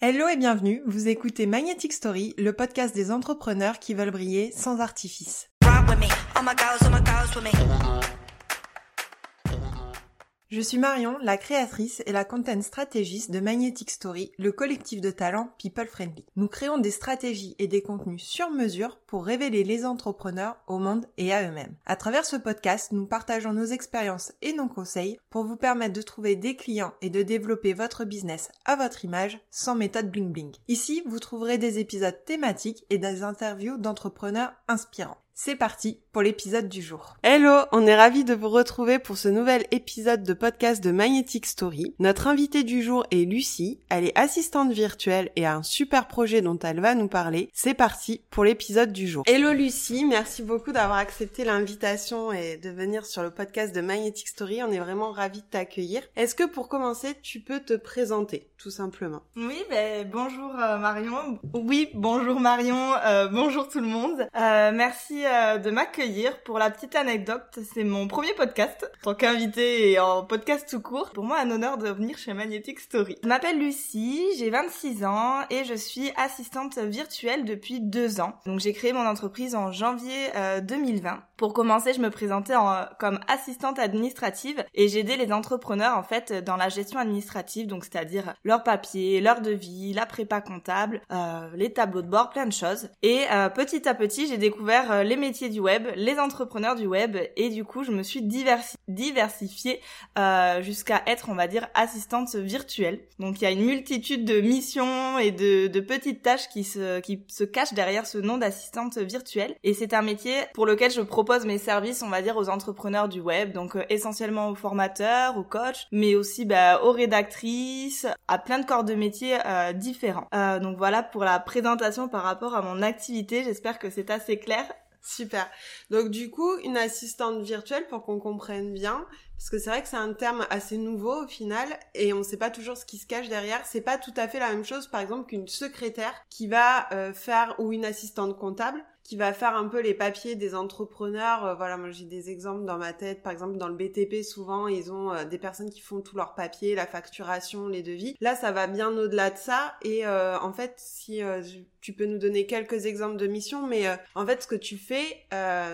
Hello et bienvenue, vous écoutez Magnetic Story, le podcast des entrepreneurs qui veulent briller sans artifice. Je suis Marion, la créatrice et la content stratégiste de Magnetic Story, le collectif de talents People Friendly. Nous créons des stratégies et des contenus sur mesure pour révéler les entrepreneurs au monde et à eux-mêmes. À travers ce podcast, nous partageons nos expériences et nos conseils pour vous permettre de trouver des clients et de développer votre business à votre image sans méthode bling bling. Ici, vous trouverez des épisodes thématiques et des interviews d'entrepreneurs inspirants. C'est parti pour l'épisode du jour. Hello, on est ravis de vous retrouver pour ce nouvel épisode de podcast de Magnetic Story. Notre invitée du jour est Lucie, elle est assistante virtuelle et a un super projet dont elle va nous parler. C'est parti pour l'épisode du jour. Hello Lucie, merci beaucoup d'avoir accepté l'invitation et de venir sur le podcast de Magnetic Story. On est vraiment ravis de t'accueillir. Est-ce que pour commencer, tu peux te présenter tout simplement? Oui, ben bonjour euh, Marion. Oui, bonjour Marion, euh, bonjour tout le monde. Euh, merci euh, de m'accueillir. Pour la petite anecdote, c'est mon premier podcast en tant qu'invité et en podcast tout court. Pour moi, un honneur de venir chez Magnetic Story. Je m'appelle Lucie, j'ai 26 ans et je suis assistante virtuelle depuis deux ans. Donc j'ai créé mon entreprise en janvier 2020. Euh, Pour commencer, je me présentais en, comme assistante administrative et j'aidais les entrepreneurs en fait dans la gestion administrative, donc c'est-à-dire leurs papiers, leur devis, la prépa comptable, euh, les tableaux de bord, plein de choses. Et euh, petit à petit, j'ai découvert euh, les métiers du web, les entrepreneurs du web, et du coup, je me suis diversifiée euh, jusqu'à être, on va dire, assistante virtuelle. Donc, il y a une multitude de missions et de, de petites tâches qui se, qui se cachent derrière ce nom d'assistante virtuelle. Et c'est un métier pour lequel je propose mes services, on va dire, aux entrepreneurs du web, donc euh, essentiellement aux formateurs, aux coachs, mais aussi bah, aux rédactrices, à plein de corps de métiers euh, différents. Euh, donc voilà pour la présentation par rapport à mon activité. J'espère que c'est assez clair. Super. Donc du coup, une assistante virtuelle pour qu'on comprenne bien, parce que c'est vrai que c'est un terme assez nouveau au final et on ne sait pas toujours ce qui se cache derrière. C'est pas tout à fait la même chose, par exemple, qu'une secrétaire qui va faire ou une assistante comptable qui va faire un peu les papiers des entrepreneurs. Euh, voilà, moi j'ai des exemples dans ma tête. Par exemple, dans le BTP, souvent, ils ont euh, des personnes qui font tous leurs papiers, la facturation, les devis. Là, ça va bien au-delà de ça. Et euh, en fait, si tu peux nous donner quelques exemples de missions, mais en fait, ce que tu fais,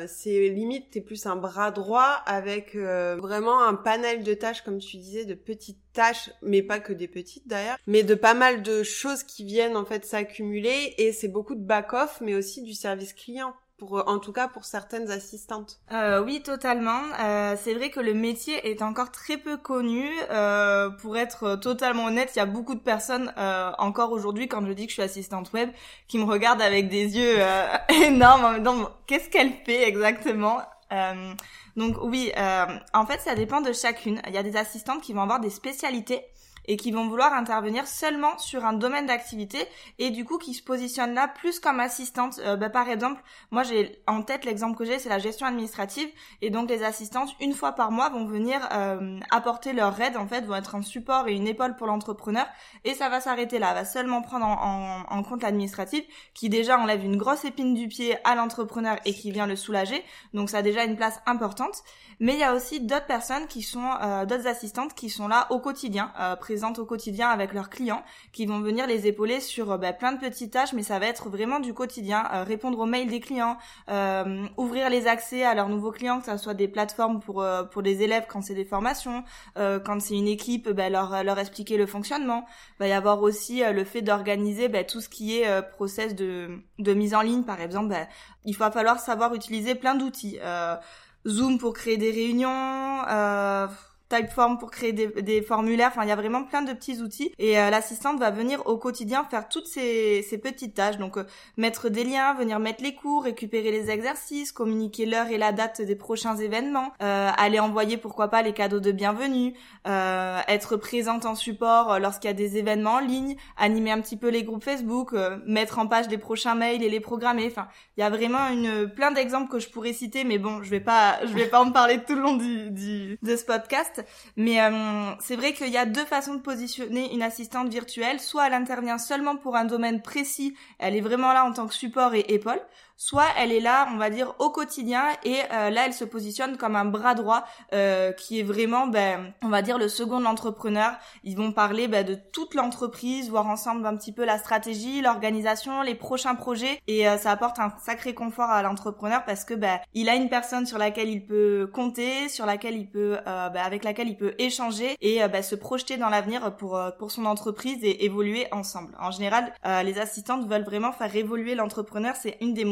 c'est limite, t'es plus un bras droit avec vraiment un panel de tâches, comme tu disais, de petites tâches, mais pas que des petites d'ailleurs, mais de pas mal de choses qui viennent en fait s'accumuler et c'est beaucoup de back-off, mais aussi du service client. Pour, en tout cas pour certaines assistantes. Euh, oui, totalement. Euh, c'est vrai que le métier est encore très peu connu. Euh, pour être totalement honnête, il y a beaucoup de personnes euh, encore aujourd'hui, quand je dis que je suis assistante web, qui me regardent avec des yeux euh, énormes en qu'est-ce qu'elle fait exactement? Euh, donc oui, euh, en fait, ça dépend de chacune. Il y a des assistantes qui vont avoir des spécialités et qui vont vouloir intervenir seulement sur un domaine d'activité et du coup qui se positionnent là plus comme assistante. Euh, bah, par exemple, moi j'ai en tête l'exemple que j'ai, c'est la gestion administrative et donc les assistantes une fois par mois vont venir euh, apporter leur aide en fait, vont être un support et une épaule pour l'entrepreneur et ça va s'arrêter là, va seulement prendre en, en, en compte l'administratif qui déjà enlève une grosse épine du pied à l'entrepreneur et qui vient le soulager, donc ça a déjà une place importante. Mais il y a aussi d'autres personnes qui sont euh, d'autres assistantes qui sont là au quotidien, euh, présentes au quotidien avec leurs clients, qui vont venir les épauler sur euh, bah, plein de petites tâches, mais ça va être vraiment du quotidien, euh, répondre aux mails des clients, euh, ouvrir les accès à leurs nouveaux clients, que ce soit des plateformes pour pour des élèves quand c'est des formations, quand c'est une équipe, bah, leur leur expliquer le fonctionnement. Il va y avoir aussi le fait d'organiser bah, tout ce qui est process de de mise en ligne, par exemple. Bah, il va falloir savoir utiliser plein d'outils. Euh, Zoom pour créer des réunions, euh, Typeform pour créer des, des, formulaires. Enfin, il y a vraiment plein de petits outils. Et euh, l'assistante va venir au quotidien faire toutes ces, ces petites tâches. Donc, euh, mettre des liens, venir mettre les cours, récupérer les exercices, communiquer l'heure et la date des prochains événements, euh, aller envoyer pourquoi pas les cadeaux de bienvenue, euh, être présente en support lorsqu'il y a des événements en ligne, animer un petit peu les groupes Facebook, mettre en page les prochains mails et les programmer. Enfin, il y a vraiment une plein d'exemples que je pourrais citer, mais bon, je vais pas, je vais pas en parler tout le long du, du de ce podcast. Mais euh, c'est vrai qu'il y a deux façons de positionner une assistante virtuelle. Soit elle intervient seulement pour un domaine précis, elle est vraiment là en tant que support et épaule. Soit elle est là, on va dire, au quotidien et euh, là elle se positionne comme un bras droit euh, qui est vraiment, ben, on va dire, le second entrepreneur. Ils vont parler ben, de toute l'entreprise, voir ensemble un petit peu la stratégie, l'organisation, les prochains projets et euh, ça apporte un sacré confort à l'entrepreneur parce que ben, il a une personne sur laquelle il peut compter, sur laquelle il peut, ben, avec laquelle il peut échanger et ben, se projeter dans l'avenir pour pour son entreprise et évoluer ensemble. En général, les assistantes veulent vraiment faire évoluer l'entrepreneur. C'est une des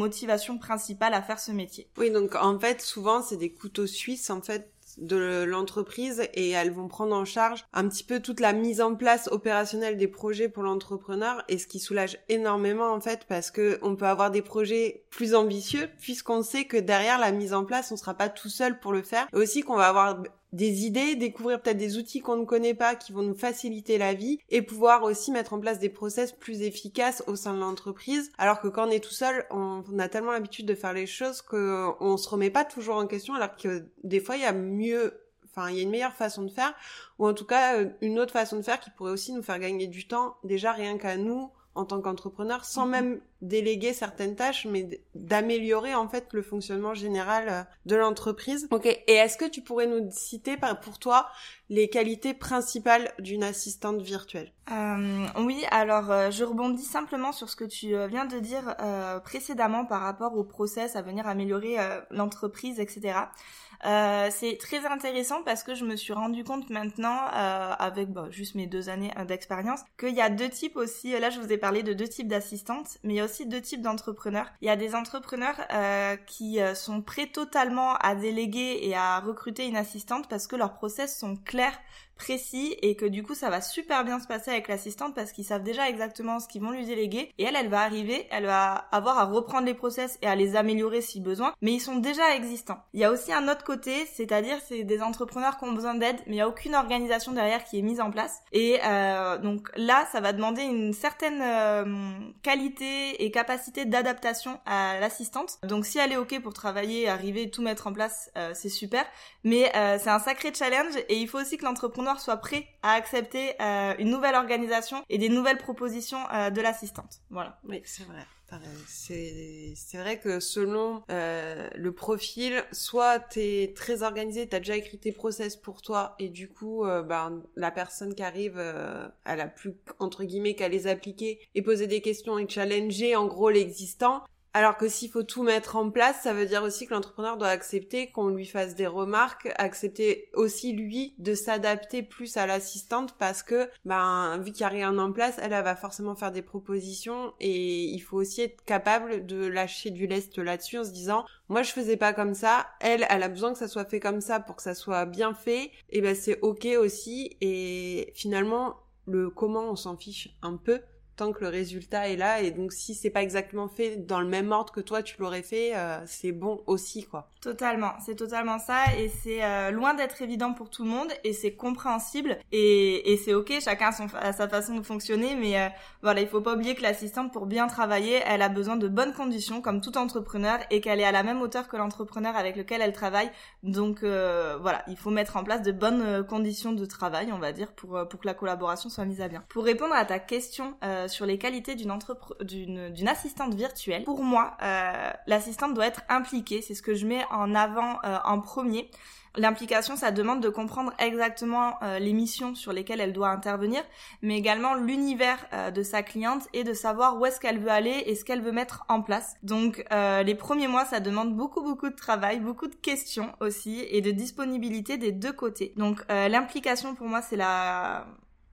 principale à faire ce métier. Oui, donc en fait, souvent, c'est des couteaux suisses, en fait, de l'entreprise et elles vont prendre en charge un petit peu toute la mise en place opérationnelle des projets pour l'entrepreneur et ce qui soulage énormément en fait parce que on peut avoir des projets plus ambitieux puisqu'on sait que derrière la mise en place on sera pas tout seul pour le faire et aussi qu'on va avoir des idées, découvrir peut-être des outils qu'on ne connaît pas qui vont nous faciliter la vie et pouvoir aussi mettre en place des process plus efficaces au sein de l'entreprise. Alors que quand on est tout seul, on, a tellement l'habitude de faire les choses qu'on se remet pas toujours en question alors que des fois il y a mieux enfin il y a une meilleure façon de faire ou en tout cas euh, une autre façon de faire qui pourrait aussi nous faire gagner du temps déjà rien qu'à nous en tant qu'entrepreneur sans mhm. même déléguer certaines tâches mais d'améliorer en fait le fonctionnement général euh, de l'entreprise. OK, et est-ce que tu pourrais nous citer pour toi les qualités principales d'une assistante virtuelle? Euh, Oui, alors euh, je rebondis simplement sur ce que tu euh, viens de dire précédemment par rapport au process à venir améliorer l'entreprise, etc. Euh, c'est très intéressant parce que je me suis rendu compte maintenant, euh, avec bon, juste mes deux années euh, d'expérience, qu'il y a deux types aussi. Là, je vous ai parlé de deux types d'assistantes, mais il y a aussi deux types d'entrepreneurs. Il y a des entrepreneurs qui sont prêts totalement à déléguer et à recruter une assistante parce que leurs process sont clairs précis et que du coup ça va super bien se passer avec l'assistante parce qu'ils savent déjà exactement ce qu'ils vont lui déléguer et elle elle va arriver, elle va avoir à reprendre les process et à les améliorer si besoin, mais ils sont déjà existants. Il y a aussi un autre côté, c'est-à-dire c'est des entrepreneurs qui ont besoin d'aide, mais il n'y a aucune organisation derrière qui est mise en place et euh, donc là ça va demander une certaine euh, qualité et capacité d'adaptation à l'assistante. Donc si elle est ok pour travailler, arriver, tout mettre en place, euh, c'est super, mais c'est un sacré challenge et il faut aussi que l'entrepreneur soit prêt à accepter euh, une nouvelle organisation et des nouvelles propositions euh, de l'assistante. Voilà. Oui, c'est vrai. C'est vrai que selon euh, le profil, soit t'es très organisé, t'as déjà écrit tes process pour toi et du coup, ben, la personne qui arrive, euh, elle plus entre guillemets qu'à les appliquer et poser des questions et challenger en gros l'existant. Alors que s'il faut tout mettre en place, ça veut dire aussi que l'entrepreneur doit accepter qu'on lui fasse des remarques, accepter aussi lui de s'adapter plus à l'assistante parce que, ben, vu qu'il n'y a rien en place, elle, elle va forcément faire des propositions et il faut aussi être capable de lâcher du lest là-dessus en se disant, moi je faisais pas comme ça, elle, elle a besoin que ça soit fait comme ça pour que ça soit bien fait, et ben c'est ok aussi. Et finalement, le comment on s'en fiche un peu tant que le résultat est là. Et donc si c'est pas exactement fait dans le même ordre que toi tu l'aurais fait euh, c'est bon aussi quoi totalement c'est totalement ça et c'est euh, loin d'être évident pour tout le monde et c'est compréhensible et, et c'est ok chacun a, son, sa façon de fonctionner mais euh, voilà il faut pas oublier que l'assistante pour bien travailler elle a besoin de bonnes conditions comme tout entrepreneur et qu'elle est à la même hauteur que l'entrepreneur avec lequel elle travaille donc voilà il faut mettre en place de bonnes conditions de travail on va dire pour pour que la collaboration soit mise à bien pour répondre à ta question euh, sur les qualités d'une d'une assistante virtuelle. Pour moi, euh, l'assistante doit être impliquée. C'est ce que je mets en avant euh, en premier. L'implication, ça demande de comprendre exactement les missions sur lesquelles elle doit intervenir, mais également l'univers de sa cliente et de savoir où est-ce qu'elle veut aller et ce qu'elle veut mettre en place. Donc les premiers mois, ça demande beaucoup beaucoup de travail, beaucoup de questions aussi et de disponibilité des deux côtés. Donc l'implication pour moi, c'est la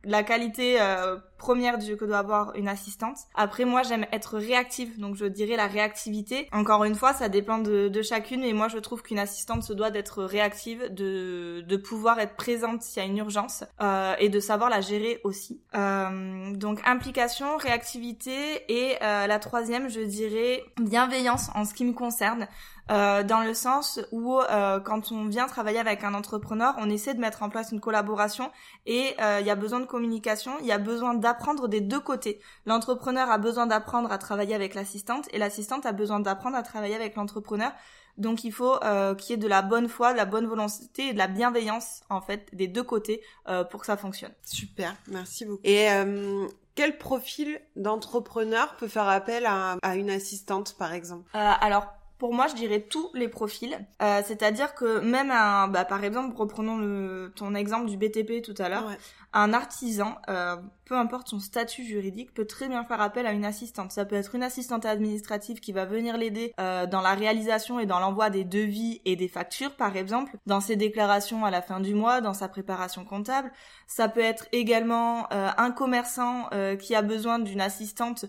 la qualité euh, première du que doit avoir une assistante. Après, moi, j'aime être réactive, donc je dirais la réactivité. Encore une fois, ça dépend de, de chacune, mais moi, je trouve qu'une assistante se doit d'être réactive, de, de pouvoir être présente s'il y a une urgence euh, et de savoir la gérer aussi. Euh, donc, implication, réactivité et euh, la troisième, je dirais bienveillance en ce qui me concerne. Euh, dans le sens où euh, quand on vient travailler avec un entrepreneur, on essaie de mettre en place une collaboration et euh, il y a besoin de communication, il y a besoin d'apprendre des deux côtés. L'entrepreneur a besoin d'apprendre à travailler avec l'assistante et l'assistante a besoin d'apprendre à travailler avec l'entrepreneur. Donc il faut euh, qu'il y ait de la bonne foi, de la bonne volonté et de la bienveillance en fait des deux côtés euh, pour que ça fonctionne. Super, merci beaucoup. Et euh, quel profil d'entrepreneur peut faire appel à, une assistante, par exemple? Alors, pour moi, je dirais tous les profils. Euh, c'est-à-dire que même un, bah, par exemple, reprenons le, ton exemple du BTP tout à l'heure, un artisan, euh, peu importe son statut juridique, peut très bien faire appel à une assistante. Ça peut être une assistante administrative qui va venir l'aider euh, dans la réalisation et dans l'envoi des devis et des factures, par exemple, dans ses déclarations à la fin du mois, dans sa préparation comptable. Ça peut être également euh, un commerçant euh, qui a besoin d'une assistante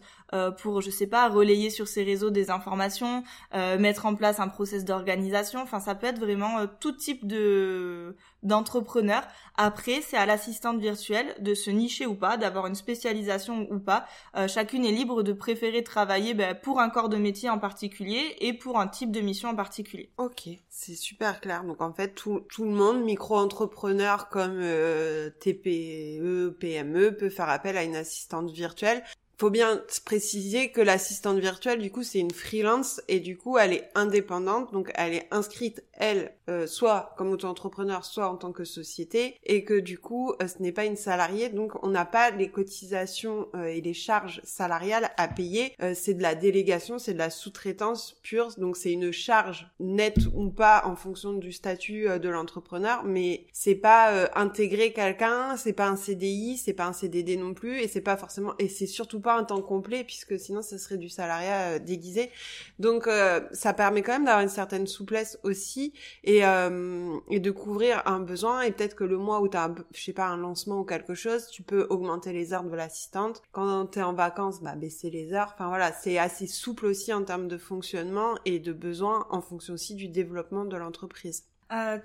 pour, je sais pas, relayer sur ses réseaux des informations, mettre en place un process d'organisation. Enfin, ça peut être vraiment tout type de d'entrepreneur. Après, c'est à l'assistante virtuelle de se nicher ou pas, d'avoir une spécialisation ou pas. Euh, chacune est libre de préférer travailler ben, pour un corps de métier en particulier et pour un type de mission en particulier. Ok, c'est super clair. Donc en fait, tout, tout le monde, micro-entrepreneur comme euh, TPE, PME, peut faire appel à une assistante virtuelle faut bien préciser que l'assistante virtuelle, du coup, c'est une freelance et du coup, elle est indépendante, donc elle est inscrite, elle, euh, soit comme auto-entrepreneur, soit en tant que société, et que du coup, euh, ce n'est pas une salariée, donc on n'a pas les cotisations euh, et les charges salariales à payer. c'est de la délégation, c'est de la sous-traitance pure, donc c'est une charge nette ou pas en fonction du statut de l'entrepreneur, mais c'est pas intégrer quelqu'un, c'est pas un CDI, c'est pas un CDD non plus, et c'est pas forcément, et c'est surtout pas un temps complet puisque sinon ce serait du salariat euh, déguisé. Donc euh, ça permet quand même d'avoir une certaine souplesse aussi et, euh, et de couvrir un besoin et peut-être que le mois où tu as je sais pas un lancement ou quelque chose, tu peux augmenter les heures de l'assistante. Quand tu es en vacances, bah baisser les heures. Enfin voilà, c'est assez souple aussi en termes de fonctionnement et de besoins en fonction aussi du développement de l'entreprise.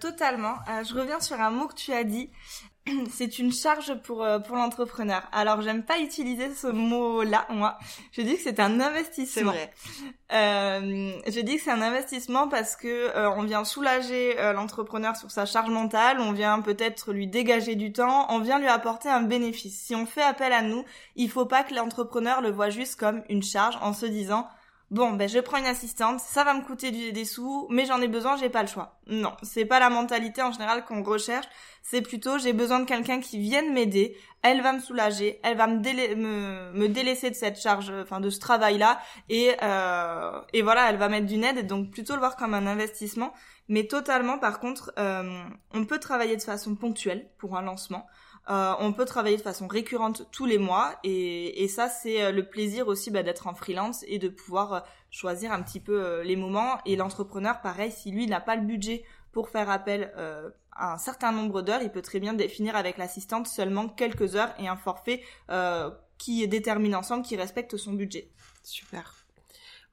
totalement. je reviens sur un mot que tu as dit. c'est une charge pour euh, pour l'entrepreneur. Alors j'aime pas utiliser ce mot-là moi. Je dis que c'est un investissement. C'est vrai. Euh, je dis que c'est un investissement parce que euh, on vient soulager euh, l'entrepreneur sur sa charge mentale, on vient peut-être lui dégager du temps, on vient lui apporter un bénéfice. Si on fait appel à nous, il faut pas que l'entrepreneur le voit juste comme une charge en se disant bon ben je prends une assistante, ça va me coûter des sous, mais j'en ai besoin, j'ai pas le choix. Non, c'est pas la mentalité en général qu'on recherche, c'est plutôt j'ai besoin de quelqu'un qui vienne m'aider, elle va me soulager, elle va me, délaisser de cette charge, enfin de ce travail-là, et, euh, et voilà, elle va mettre d'une aide, donc plutôt le voir comme un investissement, mais totalement par contre, euh, on peut travailler de façon ponctuelle pour un lancement. Euh, on peut travailler de façon récurrente tous les mois et, et ça c'est euh, le plaisir aussi bah, d'être en freelance et de pouvoir euh, choisir un petit peu les moments et l'entrepreneur pareil si lui n'a pas le budget pour faire appel à un certain nombre d'heures il peut très bien définir avec l'assistante seulement quelques heures et un forfait qui est déterminé ensemble qui respecte son budget. Super.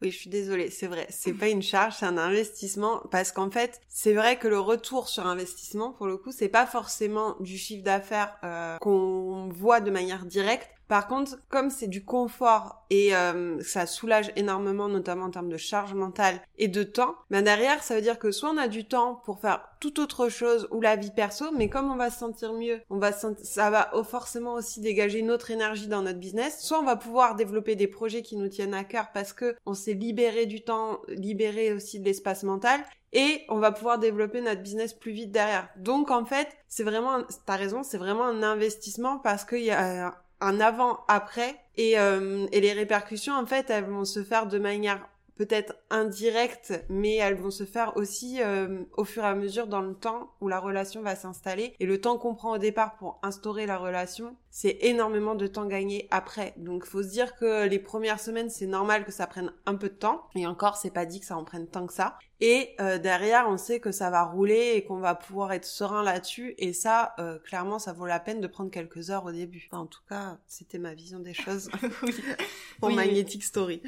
Oui, je suis désolée, c'est vrai, c'est pas une charge, c'est un investissement parce qu'en fait, c'est vrai que le retour sur investissement, pour le coup, c'est pas forcément du chiffre d'affaires euh, qu'on voit de manière directe, par contre, comme c'est du confort et euh, ça soulage énormément, notamment en termes de charge mentale et de temps, ben derrière, ça veut dire que soit on a du temps pour faire tout autre chose ou la vie perso, mais comme on va se sentir mieux, on va ça va forcément aussi dégager une autre énergie dans notre business. Soit on va pouvoir développer des projets qui nous tiennent à cœur parce que on s'est libéré du temps, libéré aussi de l'espace mental, et on va pouvoir développer notre business plus vite derrière. Donc en fait, c'est vraiment, t'as raison, c'est vraiment un investissement parce qu'il y a un avant-après et, euh, et les répercussions en fait elles vont se faire de manière peut-être indirecte, mais elles vont se faire aussi euh, au fur et à mesure dans le temps où la relation va s'installer. Et le temps qu'on prend au départ pour instaurer la relation, c'est énormément de temps gagné après. Donc faut se dire que les premières semaines, c'est normal que ça prenne un peu de temps. Et encore, c'est pas dit que ça en prenne tant que ça. Et euh, derrière, on sait que ça va rouler et qu'on va pouvoir être serein là-dessus. Et ça, euh, clairement, ça vaut la peine de prendre quelques heures au début. en tout cas, c'était ma vision des choses pour Magnetic Story.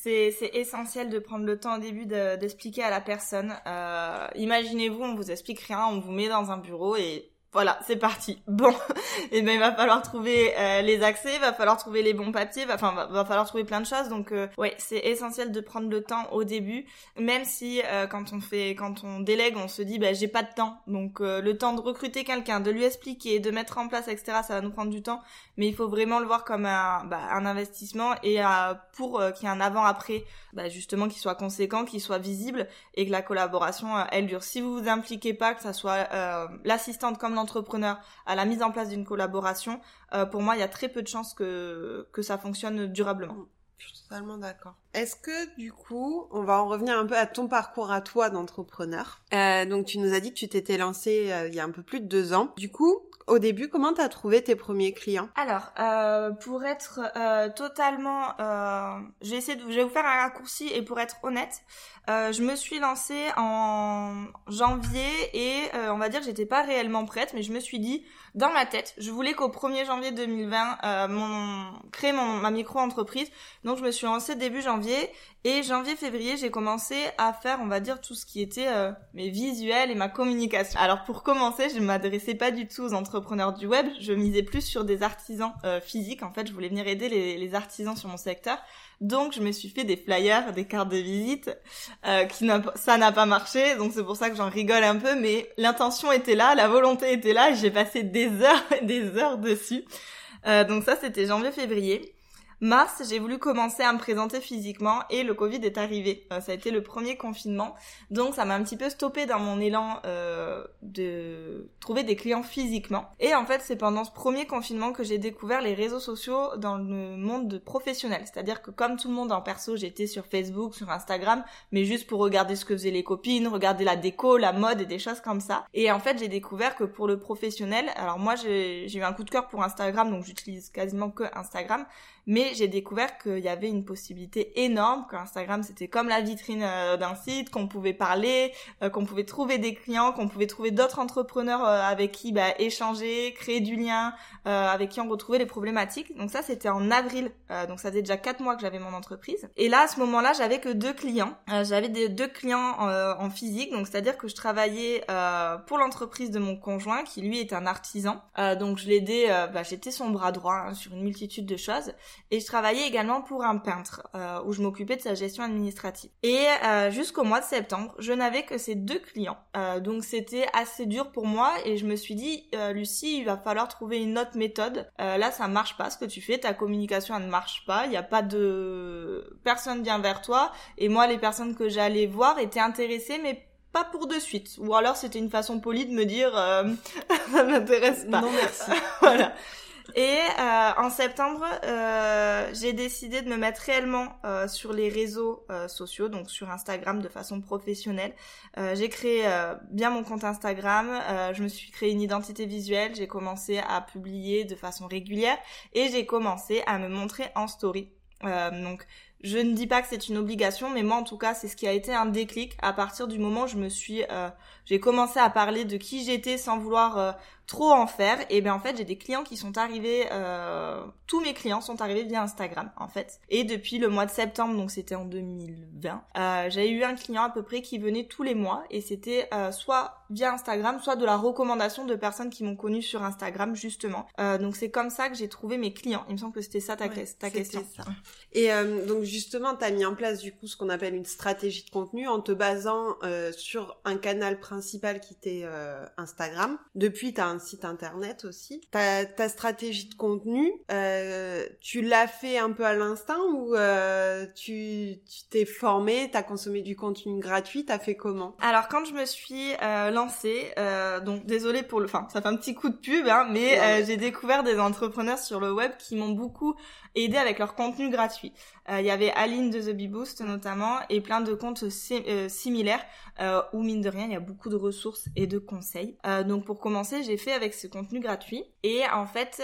C'est, essentiel de prendre le temps au début d'expliquer à la personne. Euh, imaginez-vous, on vous explique rien, on vous met dans un bureau et voilà, c'est parti. Bon, et ben il va falloir trouver euh, les accès, il va falloir trouver les bons papiers, va, enfin va, falloir trouver plein de choses. Donc euh, ouais, c'est essentiel de prendre le temps au début, même si euh, quand on fait, quand on délègue, on se dit bah j'ai pas de temps. Donc le temps de recruter quelqu'un, de lui expliquer, de mettre en place, etc. Ça va nous prendre du temps, mais il faut vraiment le voir comme un, bah, un investissement et pour qu'il y ait un avant après, bah, justement qu'il soit conséquent, qu'il soit visible et que la collaboration elle dure. Si vous vous impliquez pas, que ça soit l'assistante comme entrepreneur à la mise en place d'une collaboration, pour moi, il y a très peu de chances que, que ça fonctionne durablement. Je suis totalement d'accord. Est-ce que du coup, on va en revenir un peu à ton parcours à toi d'entrepreneur? Euh, donc tu nous as dit que tu t'étais lancé euh, il y a un peu plus de deux ans. Du coup, au début, comment t'as trouvé tes premiers clients? Alors, euh, pour être euh, totalement, euh, je vais essayer de, je vais vous faire un raccourci et pour être honnête, euh, je me suis lancée en janvier et euh, on va dire que j'étais pas réellement prête, mais je me suis dit dans ma tête, je voulais qu'au 1er janvier 2020, euh, mon, créer mon, ma micro-entreprise. Donc je me suis lancée début janvier et janvier-février, j'ai commencé à faire, on va dire, tout ce qui était euh, mes visuels et ma communication. Alors pour commencer, je ne m'adressais pas du tout aux entrepreneurs du web, je misais plus sur des artisans physiques. En fait, je voulais venir aider les, artisans sur mon secteur. Donc je me suis fait des flyers, des cartes de visite, euh, qui ça n'a pas marché, donc c'est pour ça que j'en rigole un peu, mais l'intention était là, la volonté était là, j'ai passé des heures et des heures dessus. Euh, donc ça c'était janvier-février. Mars, j'ai voulu commencer à me présenter physiquement et le Covid est arrivé. Euh, ça a été le premier confinement, donc ça m'a un petit peu stoppé dans mon élan euh, de trouver des clients physiquement. Et en fait, c'est pendant ce premier confinement que j'ai découvert les réseaux sociaux dans le monde professionnel. C'est-à-dire que comme tout le monde en perso, j'étais sur Facebook, sur Instagram, mais juste pour regarder ce que faisaient les copines, regarder la déco, la mode et des choses comme ça. Et en fait, j'ai découvert que pour le professionnel, alors moi j'ai eu un coup de cœur pour Instagram, donc j'utilise quasiment que Instagram, mais j'ai découvert qu'il y avait une possibilité énorme, que Instagram c'était comme la vitrine euh, d'un site, qu'on pouvait parler, euh, qu'on pouvait trouver des clients, qu'on pouvait trouver d'autres entrepreneurs euh, avec qui bah, échanger, créer du lien, avec qui on retrouvait les problématiques. Donc ça c'était en avril, donc ça faisait déjà quatre mois que j'avais mon entreprise. Et là à ce moment-là j'avais que deux clients, j'avais deux clients en physique, donc c'est-à-dire que je travaillais pour l'entreprise de mon conjoint qui lui est un artisan, donc je l'aidais, bah, j'étais son bras droit hein, sur une multitude de choses. Et je travaillais également pour un peintre, euh, où je m'occupais de sa gestion administrative. Et euh, jusqu'au mois de septembre, je n'avais que ces deux clients. Euh, donc c'était assez dur pour moi et je me suis dit, Lucie, il va falloir trouver une autre méthode. là, ça marche pas ce que tu fais, ta communication elle ne marche pas, il n'y a pas de... Personne vient vers toi. Et moi, les personnes que j'allais voir étaient intéressées, mais pas pour de suite. Ou alors c'était une façon polie de me dire ça m'intéresse pas. Non merci. voilà. Et euh, en septembre, euh, j'ai décidé de me mettre réellement euh, sur les réseaux euh, sociaux, donc sur Instagram de façon professionnelle. Euh, j'ai créé euh, bien mon compte Instagram, je me suis créé une identité visuelle, j'ai commencé à publier de façon régulière et j'ai commencé à me montrer en story. donc je ne dis pas que c'est une obligation, mais moi en tout cas c'est ce qui a été un déclic à partir du moment où je me suis, j'ai commencé à parler de qui j'étais sans vouloir trop en faire, et bien en fait j'ai des clients qui sont arrivés, euh, tous mes clients sont arrivés via Instagram en fait. Et depuis le mois de septembre, donc c'était en 2020, euh, j'ai eu un client à peu près qui venait tous les mois et c'était euh, soit via Instagram, soit de la recommandation de personnes qui m'ont connu sur Instagram justement. Euh, donc c'est comme ça que j'ai trouvé mes clients. Il me semble que c'était ça ta, ta question. Ça. Et euh, donc justement, tu as mis en place du coup ce qu'on appelle une stratégie de contenu en te basant euh, sur un canal principal qui était Instagram. Depuis, tu as un site internet aussi. Ta, ta stratégie de contenu, euh, tu l'as fait un peu à l'instinct ou euh, tu t'es formé, t'as consommé du contenu gratuit, t'as fait comment? Alors quand je me suis euh, lancée, donc désolée pour le, enfin ça fait un petit coup de pub, hein, mais j'ai découvert des entrepreneurs sur le web qui m'ont beaucoup aidé avec leur contenu gratuit. Il y avait Aline de The Bee Boost notamment et plein de comptes similaires où mine de rien il y a beaucoup de ressources et de conseils. donc pour commencer j'ai fait avec ce contenu gratuit et en fait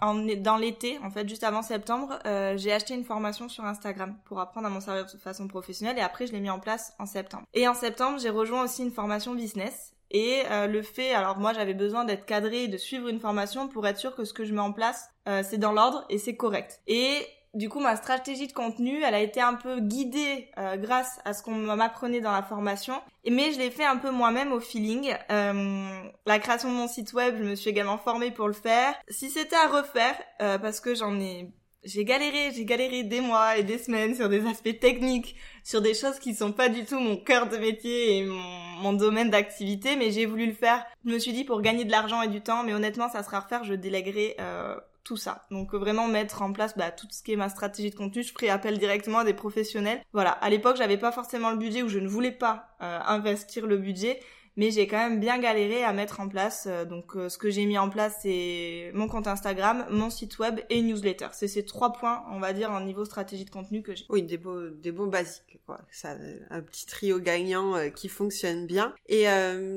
en, dans l'été, en fait, juste avant septembre, j'ai acheté une formation sur Instagram pour apprendre à m'en servir de façon professionnelle et après je l'ai mis en place en septembre. Et en septembre, j'ai rejoint aussi une formation business et le fait, alors moi j'avais besoin d'être cadré et de suivre une formation pour être sûr que ce que je mets en place, c'est dans l'ordre et c'est correct. Et du coup, ma stratégie de contenu, elle a été un peu guidée euh, grâce à ce qu'on m'apprenait dans la formation, mais je l'ai fait un peu moi-même au feeling. Euh, la création de mon site web, je me suis également formée pour le faire. Si c'était à refaire, euh, parce que j'en ai j'ai galéré, j'ai galéré des mois et des semaines sur des aspects techniques, sur des choses qui sont pas du tout mon cœur de métier et mon, domaine d'activité, mais j'ai voulu le faire. Je me suis dit pour gagner de l'argent et du temps, mais honnêtement, ça sera à refaire, je déléguerai euh, tout ça. Donc euh, vraiment mettre en place bah, tout ce qui est ma stratégie de contenu, je ferai appel directement à des professionnels. Voilà, à l'époque j'avais pas forcément le budget ou je ne voulais pas euh, investir le budget, mais j'ai quand même bien galéré à mettre en place. Euh, donc ce que j'ai mis en place, c'est mon compte Instagram, mon site web et newsletter. C'est ces trois points, on va dire, en niveau stratégie de contenu que j'ai. Oui, des beaux, des bons basiques, Ça, un petit trio gagnant qui fonctionne bien. Et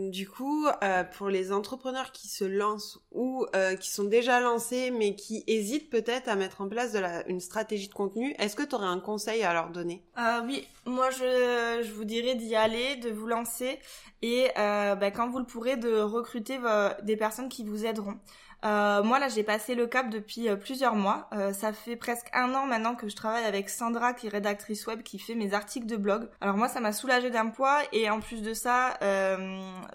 du coup, pour les entrepreneurs qui se lancent ou qui sont déjà lancés, mais qui hésitent peut-être à mettre en place une stratégie de contenu, est-ce que tu aurais un conseil à leur donner? Euh, Oui, moi je, je vous dirais d'y aller, de vous lancer et euh, bah, quand vous le pourrez, de recruter des personnes qui vous aideront. Euh, moi là j'ai passé le cap depuis euh, plusieurs mois. Euh, ça fait presque un an maintenant que je travaille avec Sandra qui est rédactrice web qui fait mes articles de blog. Alors moi ça m'a soulagé d'un poids et en plus de ça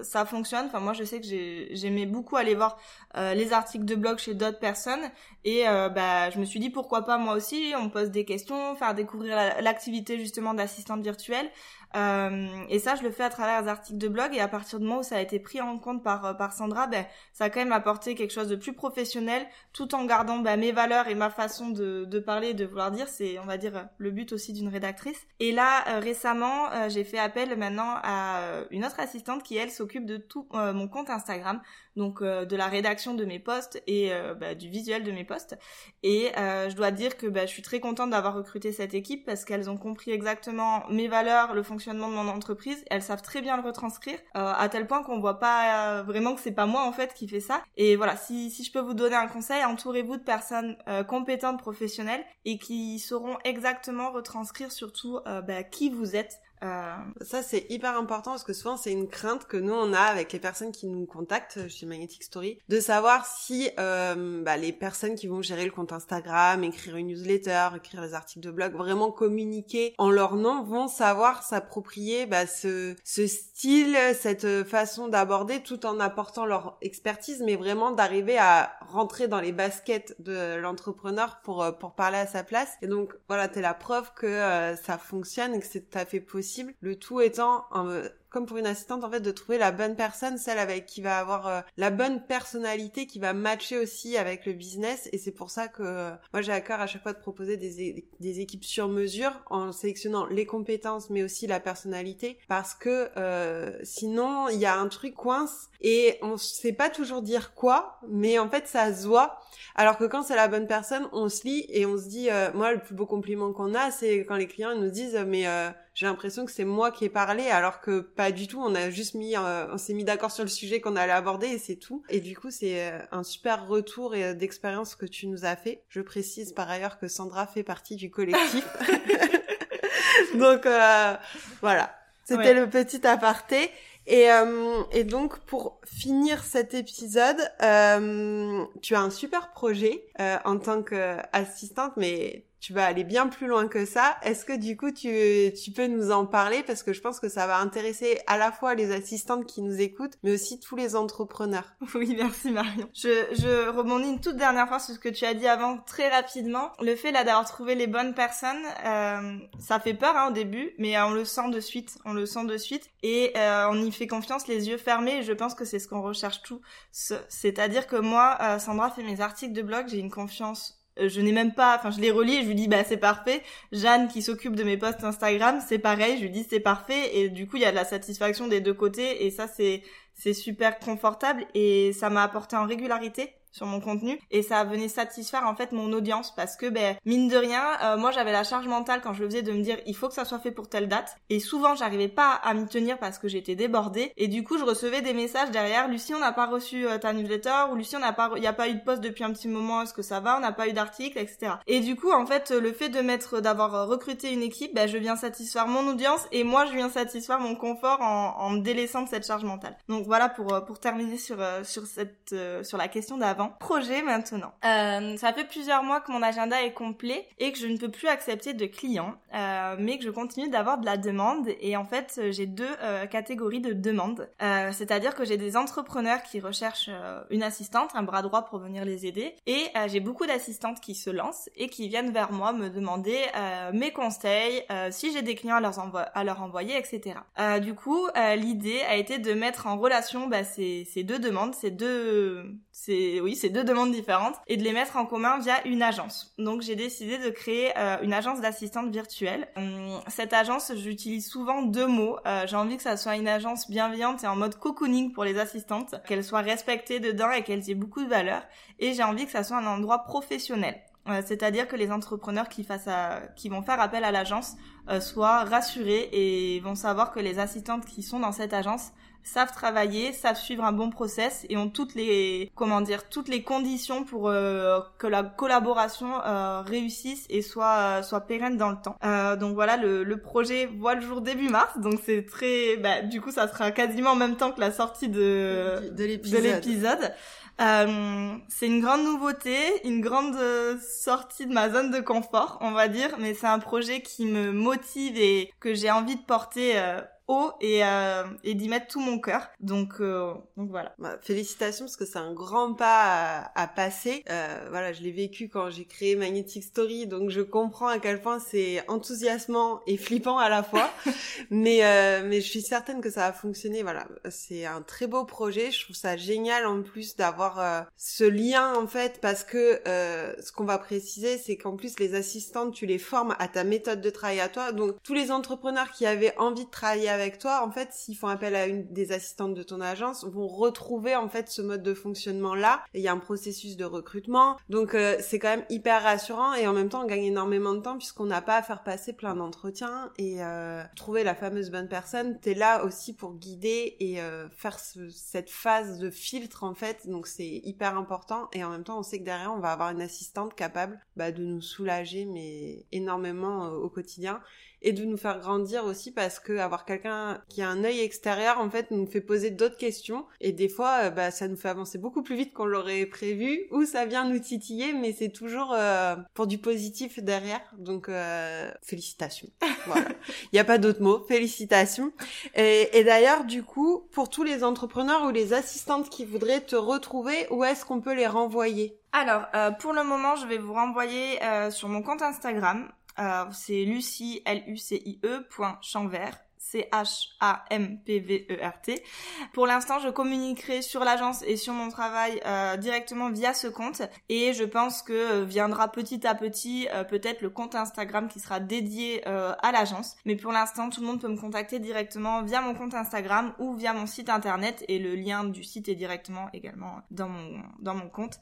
ça fonctionne. Enfin moi je sais que j'aimais beaucoup aller voir les articles de blog chez d'autres personnes et bah je me suis dit pourquoi pas moi aussi? On pose des questions, faire découvrir l'activité justement d'assistante virtuelle. Euh, et ça, je le fais à travers les articles de blog. Et à partir du moment où ça a été pris en compte par, euh, par Sandra, ben, ça a quand même apporté quelque chose de plus professionnel, tout en gardant ben, mes valeurs et ma façon de, parler, de vouloir dire. C'est, on va dire, le but aussi d'une rédactrice. Et là, euh, récemment, j'ai fait appel maintenant à une autre assistante qui, elle, s'occupe de tout mon compte Instagram donc euh, de la rédaction de mes posts et euh, bah, du visuel de mes posts. Et euh, je dois dire que bah, je suis très contente d'avoir recruté cette équipe parce qu'elles ont compris exactement mes valeurs, le fonctionnement de mon entreprise. Elles savent très bien le retranscrire à tel point qu'on voit pas vraiment que c'est pas moi en fait qui fait ça. Et voilà, si, si je peux vous donner un conseil, entourez-vous de personnes compétentes, professionnelles et qui sauront exactement retranscrire surtout bah, qui vous êtes euh, ça c'est hyper important parce que souvent c'est une crainte que nous on a avec les personnes qui nous contactent chez Magnetic Story de savoir si euh, bah, les personnes qui vont gérer le compte Instagram, écrire une newsletter, écrire les articles de blog, vraiment communiquer en leur nom vont savoir s'approprier bah, ce, ce style, cette façon d'aborder tout en apportant leur expertise mais vraiment d'arriver à rentrer dans les baskets de l'entrepreneur pour, euh, pour parler à sa place. Et donc voilà, t'es la preuve que euh, ça fonctionne et que c'est tout à fait possible le tout étant comme pour une assistante en fait de trouver la bonne personne, celle avec qui va avoir euh, la bonne personnalité qui va matcher aussi avec le business. Et c'est pour ça que euh, moi j'ai à cœur à chaque fois de proposer des, des équipes sur mesure en sélectionnant les compétences mais aussi la personnalité. Parce que euh, sinon il y a un truc coince et on sait pas toujours dire quoi mais en fait ça se voit. Alors que quand c'est la bonne personne on se lit et on se dit moi le plus beau compliment qu'on a c'est quand les clients nous disent mais j'ai l'impression que c'est moi qui ai parlé alors que pas du tout. On a juste mis, euh, on s'est mis d'accord sur le sujet qu'on allait aborder et c'est tout. Et du coup, c'est euh, un super retour et euh, d'expérience que tu nous as fait. Je précise par ailleurs que Sandra fait partie du collectif. donc voilà, c'était le petit aparté. Et, et, donc pour finir cet épisode, tu as un super projet en tant qu'assistante, mais tu vas aller bien plus loin que ça. Est-ce que du coup tu, tu peux nous en parler? Parce que je pense que ça va intéresser à la fois les assistantes qui nous écoutent, mais aussi tous les entrepreneurs. Oui, merci Marion. Je, je rebondis une toute dernière fois sur ce que tu as dit avant très rapidement. Le fait là d'avoir trouvé les bonnes personnes, euh, ça fait peur hein, au début, mais on le sent de suite, on le sent de suite et euh, on y fait confiance les yeux fermés. Et je pense que c'est ce qu'on recherche tout. C'est-à-dire que moi, euh, Sandra fait mes articles de blog, j'ai une confiance euh, je n'ai même pas, enfin je les relis et je lui dis bah c'est parfait. Jeanne qui s'occupe de mes posts Instagram, c'est pareil, je lui dis c'est parfait. Et du coup il y a de la satisfaction des deux côtés. Et ça c'est c'est super confortable. Et ça m'a apporté en régularité sur mon contenu. Et ça venait satisfaire en fait mon audience parce que ben mine de rien euh, moi j'avais la charge mentale quand je le faisais de me dire il faut que ça soit fait pour telle date. Et souvent j'arrivais pas à m'y tenir parce que j'étais débordée. Et du coup je recevais des messages derrière Lucie on n'a pas reçu euh, ta newsletter ou Lucie on n'a pas il y a pas eu de post depuis un petit moment est-ce que ça va? On n'a pas eu d'article etc et du coup en fait le fait de mettre d'avoir recruté une équipe ben je viens satisfaire mon audience et moi je viens satisfaire mon confort en, en me délaissant de cette charge mentale. Donc voilà pour euh, pour terminer sur sur cette sur la question d'avant Projet maintenant. Euh, ça fait plusieurs mois que mon agenda est complet et que je ne peux plus accepter de clients, euh, mais que je continue d'avoir de la demande. Et en fait, j'ai deux euh, catégories de demandes. Euh, c'est-à-dire que j'ai des entrepreneurs qui recherchent euh, une assistante, un bras droit pour venir les aider. Et j'ai beaucoup d'assistantes qui se lancent et qui viennent vers moi me demander mes conseils, si j'ai des clients à leur, envoyer, etc. du coup, l'idée a été de mettre en relation bah, ces deux demandes, ces deux c'est oui, c'est deux demandes différentes et de les mettre en commun via une agence. Donc j'ai décidé de créer euh, une agence d'assistante virtuelle. Hum, cette agence, j'utilise souvent deux mots. Euh, j'ai envie que ça soit une agence bienveillante et en mode cocooning pour les assistantes, qu'elles soient respectées dedans et qu'elles aient beaucoup de valeur. Et j'ai envie que ça soit un endroit professionnel. Euh, c'est-à-dire que les entrepreneurs qui, qui vont faire appel à l'agence soient rassurés et vont savoir que les assistantes qui sont dans cette agence savent travailler, savent suivre un bon process et ont toutes les comment dire toutes les conditions pour euh, que la collaboration euh, réussisse et soit euh, soit pérenne dans le temps. donc voilà, le, le, projet voit le jour début mars, donc c'est très bah, du coup ça sera quasiment en même temps que la sortie de de l'épisode. c'est une grande nouveauté, une grande sortie de ma zone de confort, on va dire, mais c'est un projet qui me motive et que j'ai envie de porter et, euh, et d'y mettre tout mon cœur. Donc, euh, donc voilà. Bah, félicitations parce que c'est un grand pas à, passer. Euh, voilà, je l'ai vécu quand j'ai créé Magnetic Story, donc je comprends à quel point c'est enthousiasmant et flippant à la fois. mais mais je suis certaine que ça va fonctionner. Voilà, c'est un très beau projet. Je trouve ça génial en plus d'avoir ce lien en fait parce que ce qu'on va préciser, c'est qu'en plus les assistantes, tu les formes à ta méthode de travail à toi. Donc tous les entrepreneurs qui avaient envie de travailler avec toi, en fait, s'ils font appel à une des assistantes de ton agence, vont retrouver en fait ce mode de fonctionnement là. Il y a un processus de recrutement, donc euh, c'est quand même hyper rassurant et en même temps on gagne énormément de temps puisqu'on n'a pas à faire passer plein d'entretiens et euh, trouver la fameuse bonne personne. T'es là aussi pour guider et euh, faire cette phase de filtre en fait, donc c'est hyper important et en même temps on sait que derrière on va avoir une assistante capable bah, de nous soulager mais énormément au quotidien et de nous faire grandir aussi parce que avoir quelqu'un qui a un œil extérieur en fait nous fait poser d'autres questions. Et des fois euh, bah ça nous fait avancer beaucoup plus vite qu'on l'aurait prévu ou ça vient nous titiller mais c'est toujours euh, pour du positif derrière. Donc euh, félicitations. Voilà. Il n'y a pas d'autre mot. Félicitations. Et, et d'ailleurs du coup pour tous les entrepreneurs ou les assistantes qui voudraient te retrouver où est-ce qu'on peut les renvoyer? Alors, pour le moment, je vais vous renvoyer sur mon compte Instagram. Euh, c'est Lucie, L-U-C-I-E, point C-H-A-M-P-V-E-R-T. Pour l'instant, je communiquerai sur l'agence et sur mon travail euh, directement via ce compte et je pense que euh, viendra petit à petit euh, peut-être le compte Instagram qui sera dédié à l'agence. Mais pour l'instant, tout le monde peut me contacter directement via mon compte Instagram ou via mon site internet et le lien du site est directement également dans mon, dans mon compte.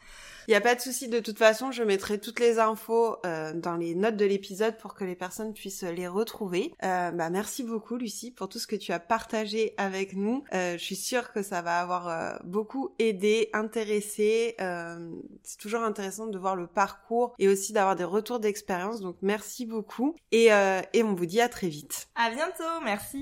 Il n'y a pas de souci, de toute façon, je mettrai toutes les infos dans les notes de l'épisode pour que les personnes puissent les retrouver. bah, merci beaucoup, Lucie pour tout ce que tu as partagé avec nous. Euh, je suis sûre que ça va avoir euh, beaucoup aidé, intéressé. Euh, c'est toujours intéressant de voir le parcours et aussi d'avoir des retours d'expérience. Donc merci beaucoup et, et on vous dit à très vite. À bientôt, merci.